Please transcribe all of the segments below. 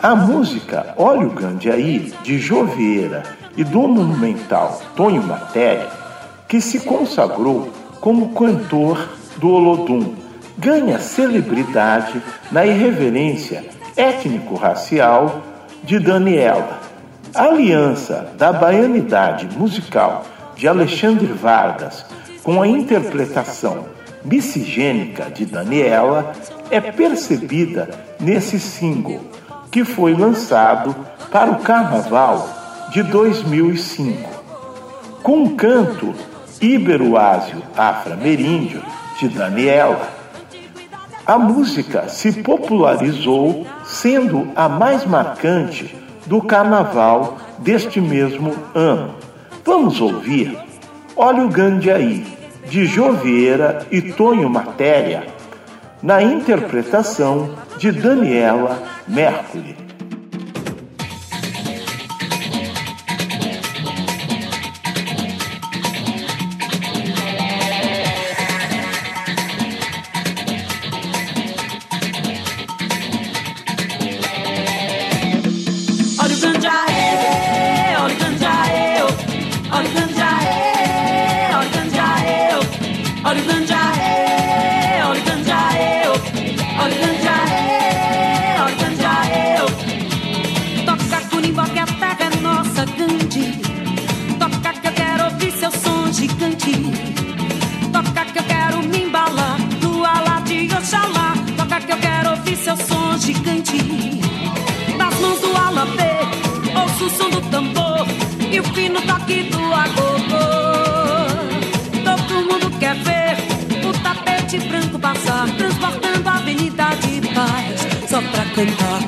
A música Olha o Grande Aí, de Jovieira e do monumental Tonho Matéria, que se consagrou como cantor do Olodum, ganha celebridade na irreverência étnico-racial de Daniela. A aliança da baianidade musical de Alexandre Vargas com a interpretação miscigênica de Daniela é percebida nesse single que foi lançado para o Carnaval de 2005. Com o canto Iberoásio Aframeríndio de Daniela, a música se popularizou sendo a mais marcante do carnaval deste mesmo ano. Vamos ouvir Olha o Grande Aí, de Jovieira e Tonho Matéria, na interpretação de Daniela Mercury. Olha o ganja,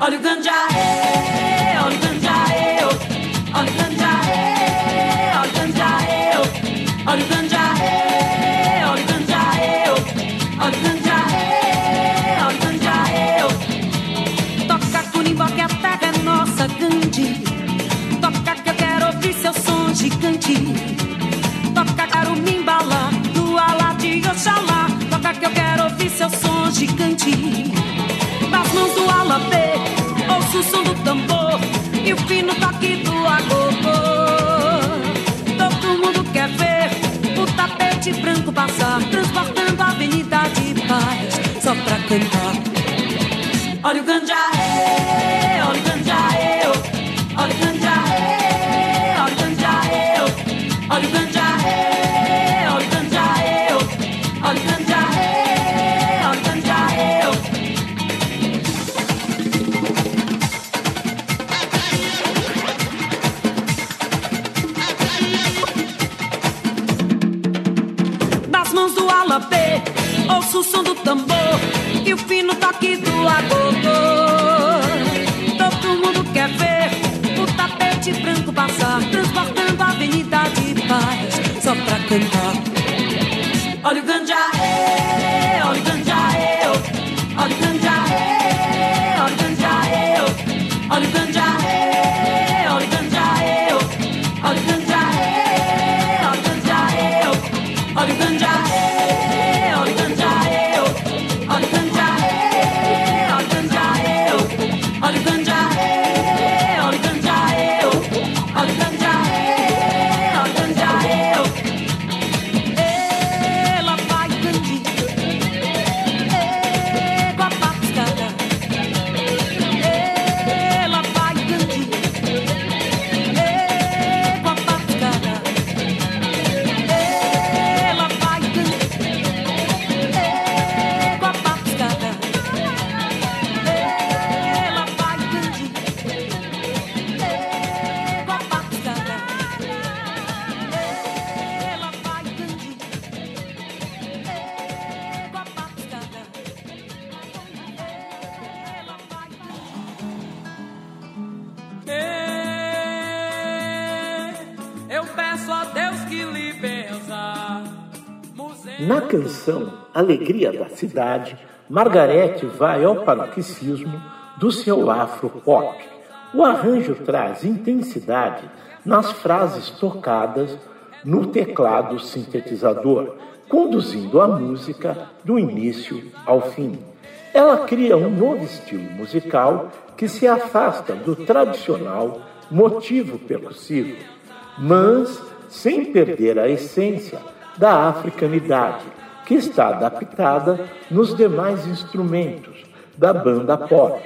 olha o ganja, olha o ganja, olha o ganja, olha o ganja, olha o ganja, é, olha o ganja, olha o ganja. Toca cunimbó que a terra é nossa, Gandhi. Toca que eu quero ouvir seu som gigante. Toca caro mimbala, do alá de Oxalá. Toca que eu quero ouvir seu som gigante. e o fino toque do agogô. Todo mundo quer ver o tapete branco passar. And heart canção Alegria da Cidade, Margarete vai ao paroxismo do seu afro-pop. O arranjo traz intensidade nas frases tocadas no teclado sintetizador, conduzindo a música do início ao fim. Ela cria um novo estilo musical que se afasta do tradicional motivo percussivo, mas sem perder a essência da africanidade, que está adaptada nos demais instrumentos da banda pop.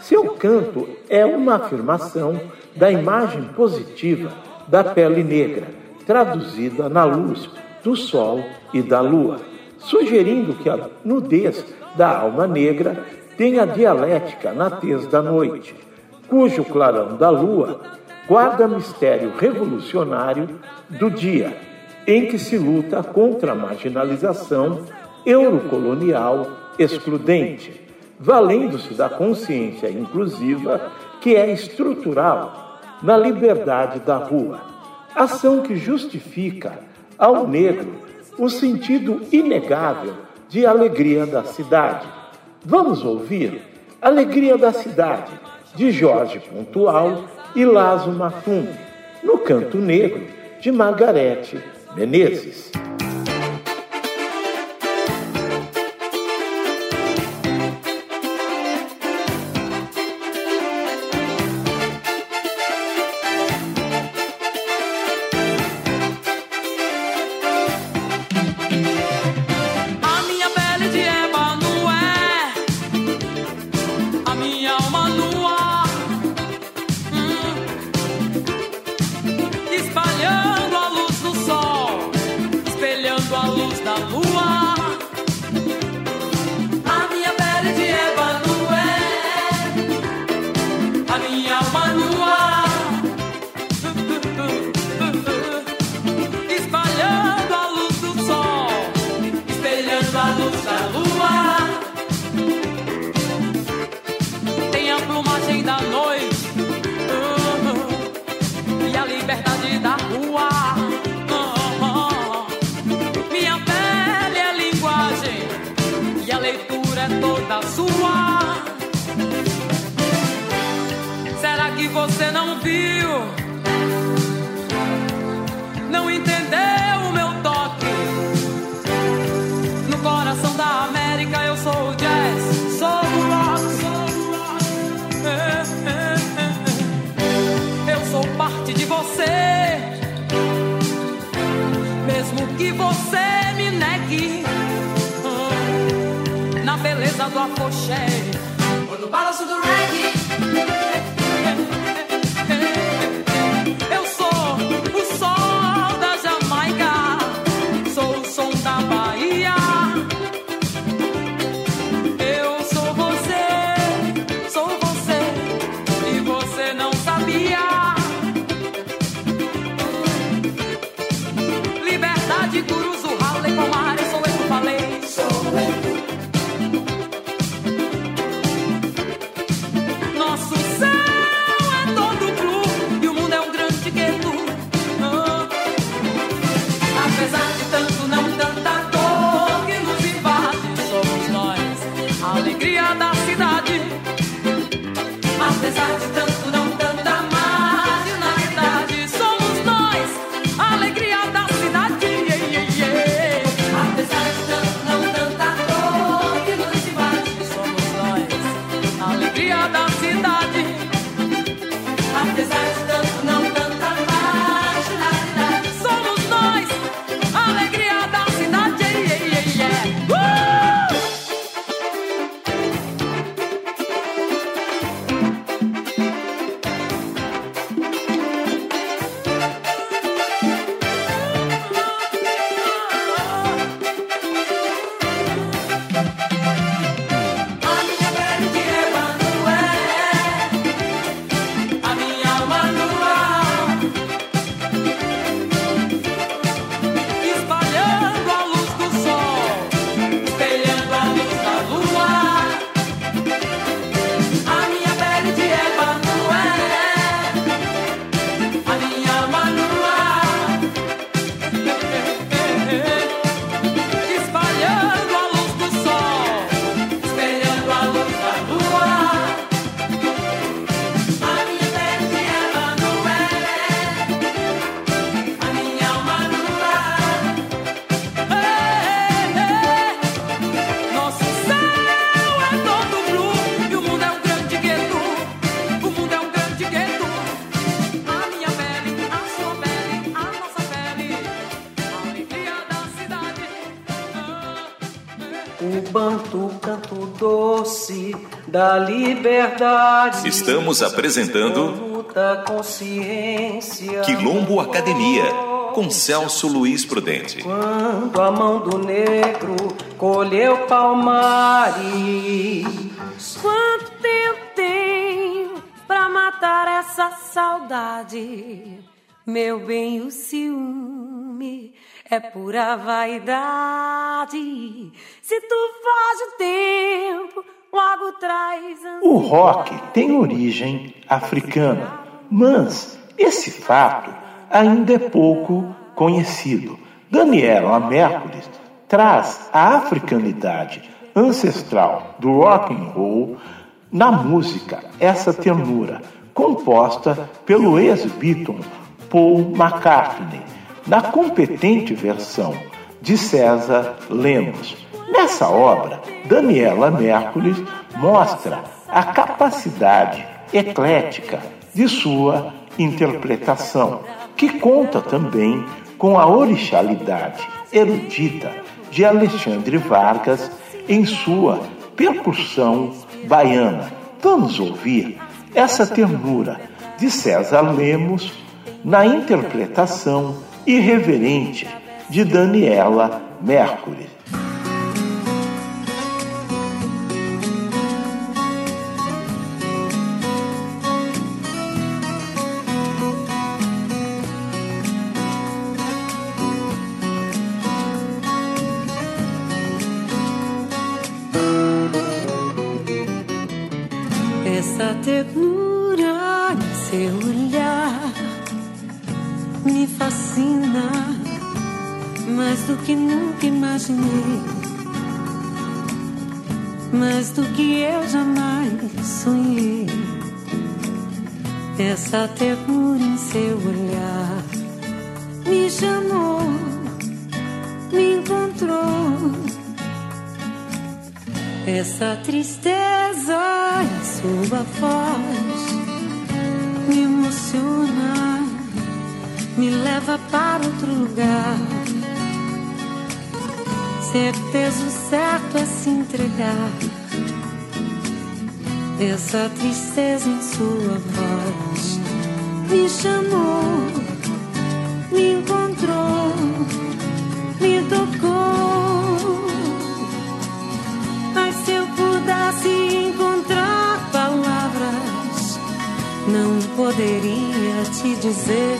Seu canto é uma afirmação da imagem positiva da pele negra, traduzida na luz do sol e da lua, sugerindo que a nudez da alma negra tem a dialética na tez da noite, cujo clarão da lua guarda mistério revolucionário do dia, em que se luta contra a marginalização eurocolonial excludente, valendo-se da consciência inclusiva que é estrutural na liberdade da rua, ação que justifica ao negro o sentido inegável de alegria da cidade. Vamos ouvir Alegria da Cidade, de Jorge Pontual e Lazo Matum, no Canto Negro, de Margarete Menezes. na beleza do afoxé. Ou no balanço do reggae. Liberdade. Estamos apresentando. Quilombo Academia com Celso Luiz Prudente. Quando a mão do negro colheu palmares. Quanto tempo tenho pra matar essa saudade? Meu bem, o ciúme é pura vaidade. Se tu foge o tempo. O rock tem origem africana, mas esse fato ainda é pouco conhecido. Daniela Mercury traz a africanidade ancestral do rock and roll na música, essa ternura, composta pelo ex-Beatle Paul McCartney na competente versão de César Lemos. Nessa obra, Daniela Mercury mostra a capacidade eclética de sua interpretação, que conta também com a orixalidade erudita de Alexandre Vargas em sua percussão baiana. Vamos ouvir essa ternura de César Lemos na interpretação irreverente de Daniela Mercury. Me fascina mais do que nunca imaginei, mais do que eu jamais sonhei. Essa ternura em seu olhar me chamou, me encontrou. Essa tristeza em sua voz me emociona me leva para outro lugar. Certeza o certo é se entregar. Essa tristeza em sua voz me chamou, me encontrou, me tocou. Poderia te dizer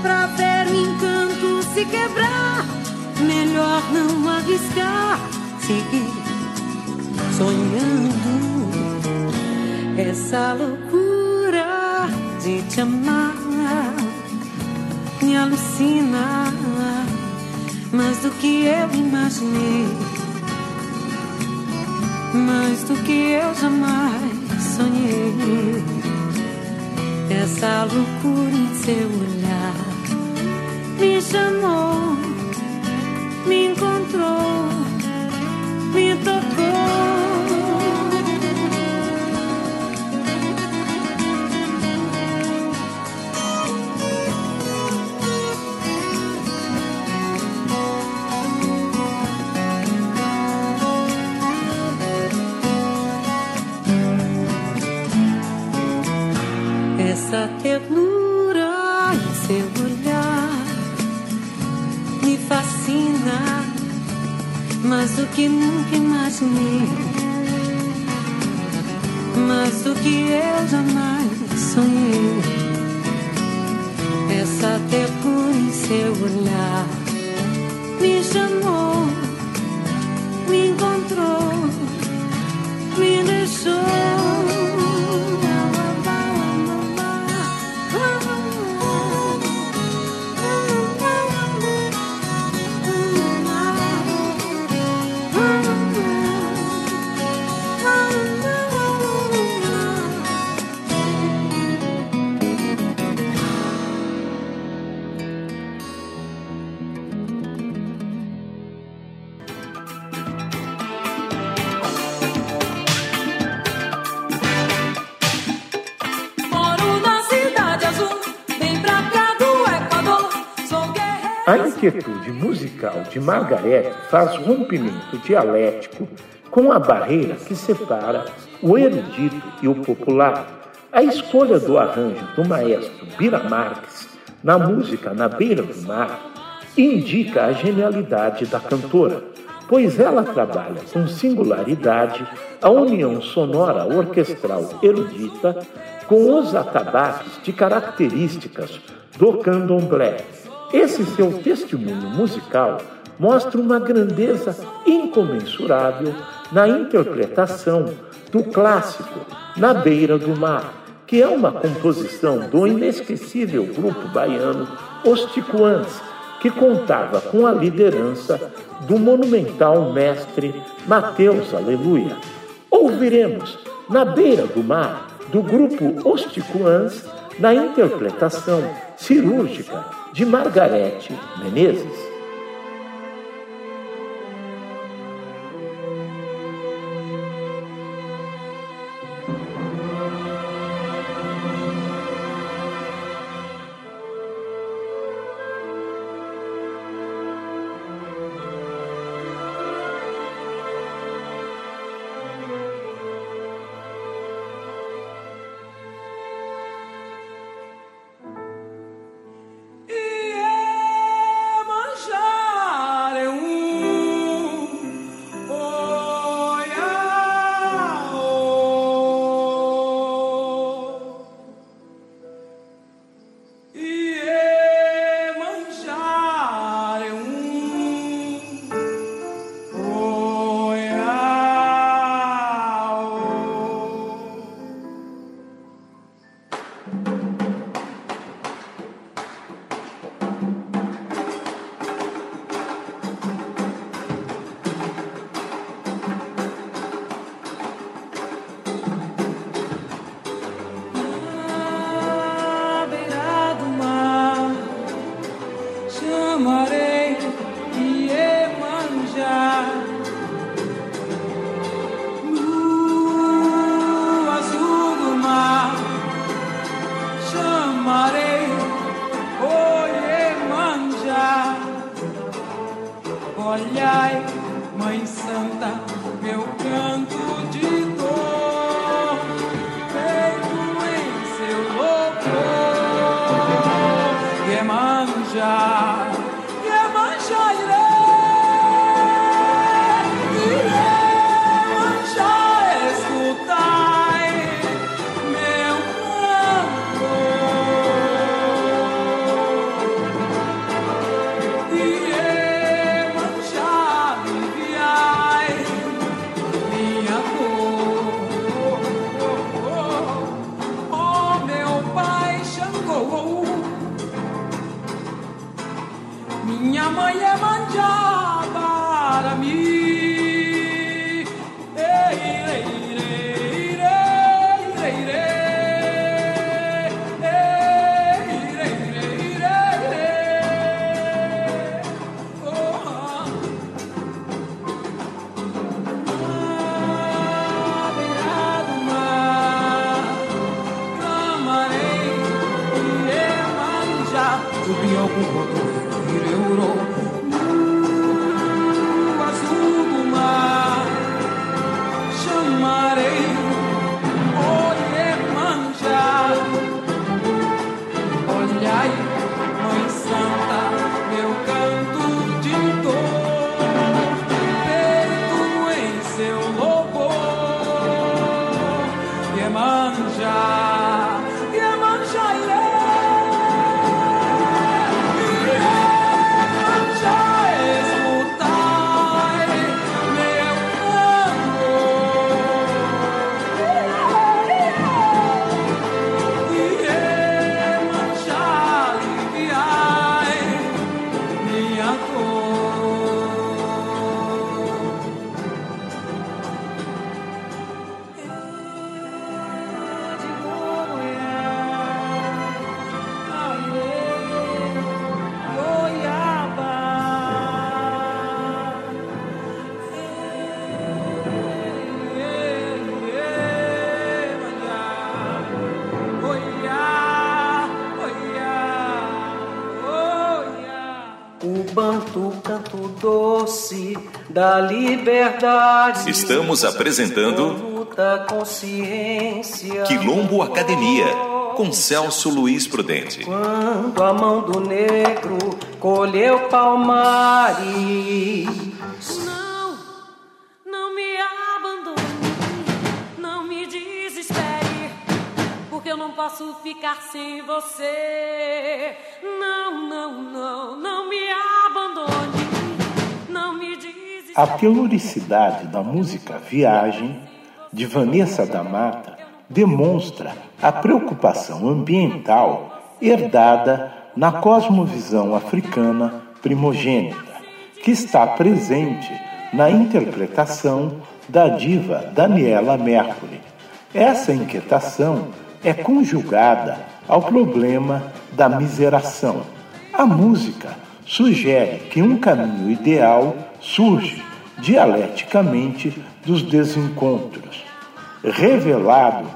pra ver o encanto se quebrar. Melhor não arriscar, seguir sonhando essa loucura de te amar. Me alucina mais do que eu imaginei, mais do que eu jamais sonhei. Essa loucura em seu olhar me chamou, me encontrou, me tocou. Musical de Margarete faz rompimento dialético com a barreira que separa o erudito e o popular. A escolha do arranjo do maestro Bira Marques na música Na Beira do Mar indica a genialidade da cantora, pois ela trabalha com singularidade a união sonora orquestral erudita com os atabaques de características do candomblé esse seu testemunho musical mostra uma grandeza incomensurável na interpretação do clássico Na Beira do Mar, que é uma composição do inesquecível grupo baiano Os Ticuãs, que contava com a liderança do monumental mestre Mateus Aleluia. Ouviremos Na Beira do Mar, do grupo Os Ticuãs, na interpretação cirúrgica de Margarete Menezes. Doce da liberdade. Estamos apresentando consciência. Quilombo Academia com Celso Luiz Prudente. Quando a mão do negro colheu palmares. Não, não me abandone, não me desespere, porque eu não posso ficar sem você. Não, não, não, não me abandone. A teluricidade da música Viagem, de Vanessa da Mata, demonstra a preocupação ambiental herdada na cosmovisão africana primogênita, que está presente na interpretação da diva Daniela Mercury. Essa inquietação é conjugada ao problema da miseração. A música sugere que um caminho ideal surge dialeticamente dos desencontros, revelado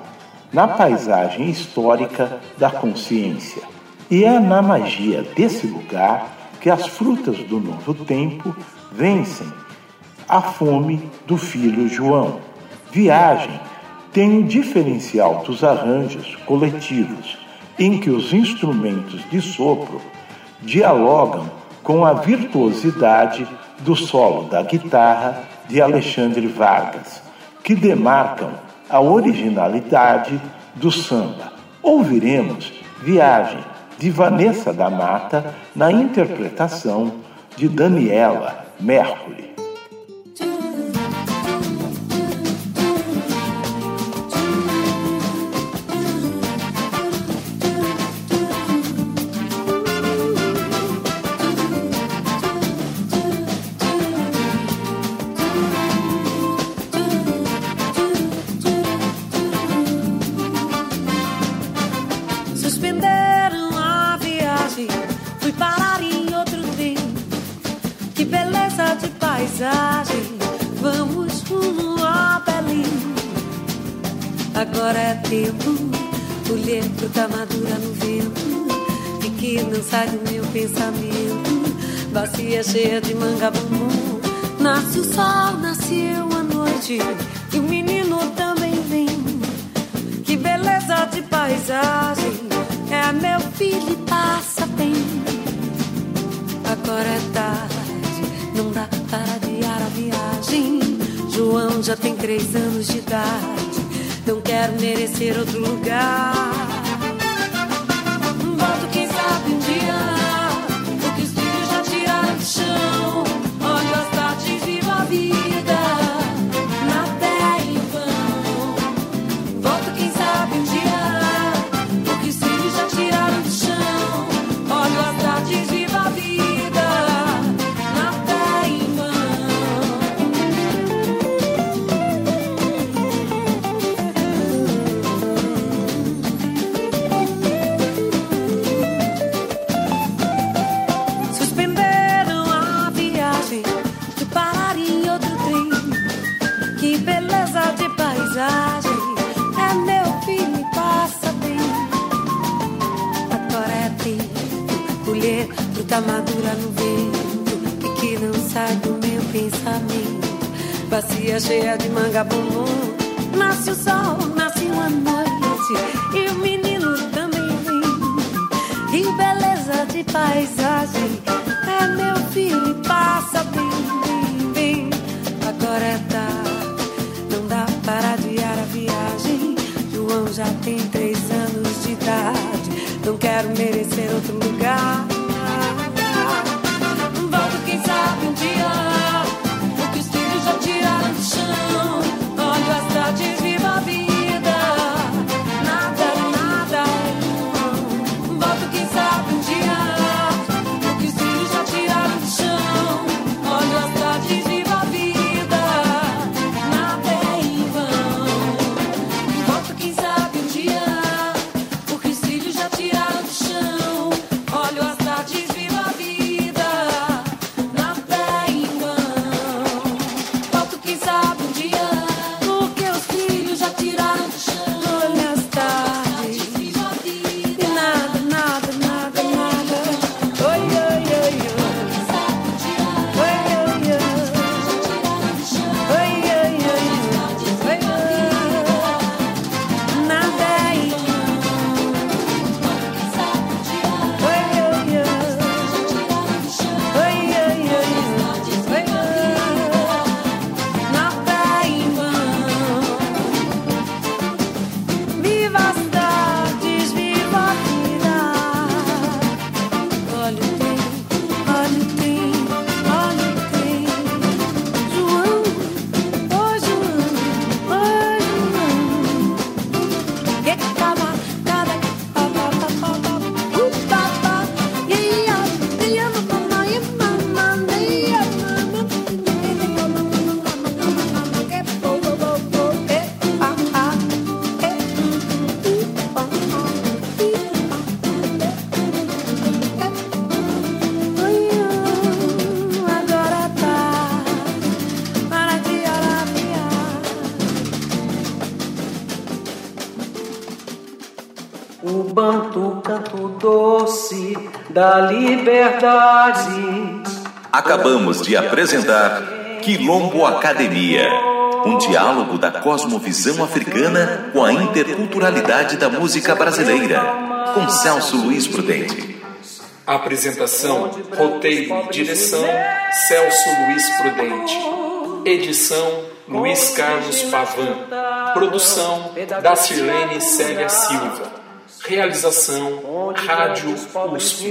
na paisagem histórica da consciência. E é na magia desse lugar que as frutas do novo tempo vencem a fome do filho João. Viagem tem um diferencial dos arranjos coletivos, em que os instrumentos de sopro dialogam com a virtuosidade do solo da guitarra de Alexandre Vargas, que demarcam a originalidade do samba. Ouviremos Viagem de Vanessa da Mata na interpretação de Daniela Mercury. Não sai do meu pensamento. Bacia cheia de manga bumbum. Nasce o sol, nasceu a noite e o menino também vem. Que beleza de paisagem, é meu filho e passa bem. Agora é tarde, não dá para adiar a viagem. João já tem três anos de idade, não quero merecer outro lugar. Fruta não quero merecer outro lugar. Da liberdade. Acabamos de apresentar Quilombo Academia, um diálogo da cosmovisão africana com a interculturalidade da música brasileira, com Celso Luiz Prudente. Apresentação, roteiro e direção: Celso Luiz Prudente. Edição: Luiz Carlos Pavan. Produção: Dacirlene Célia Silva. Realização: Rádio USP.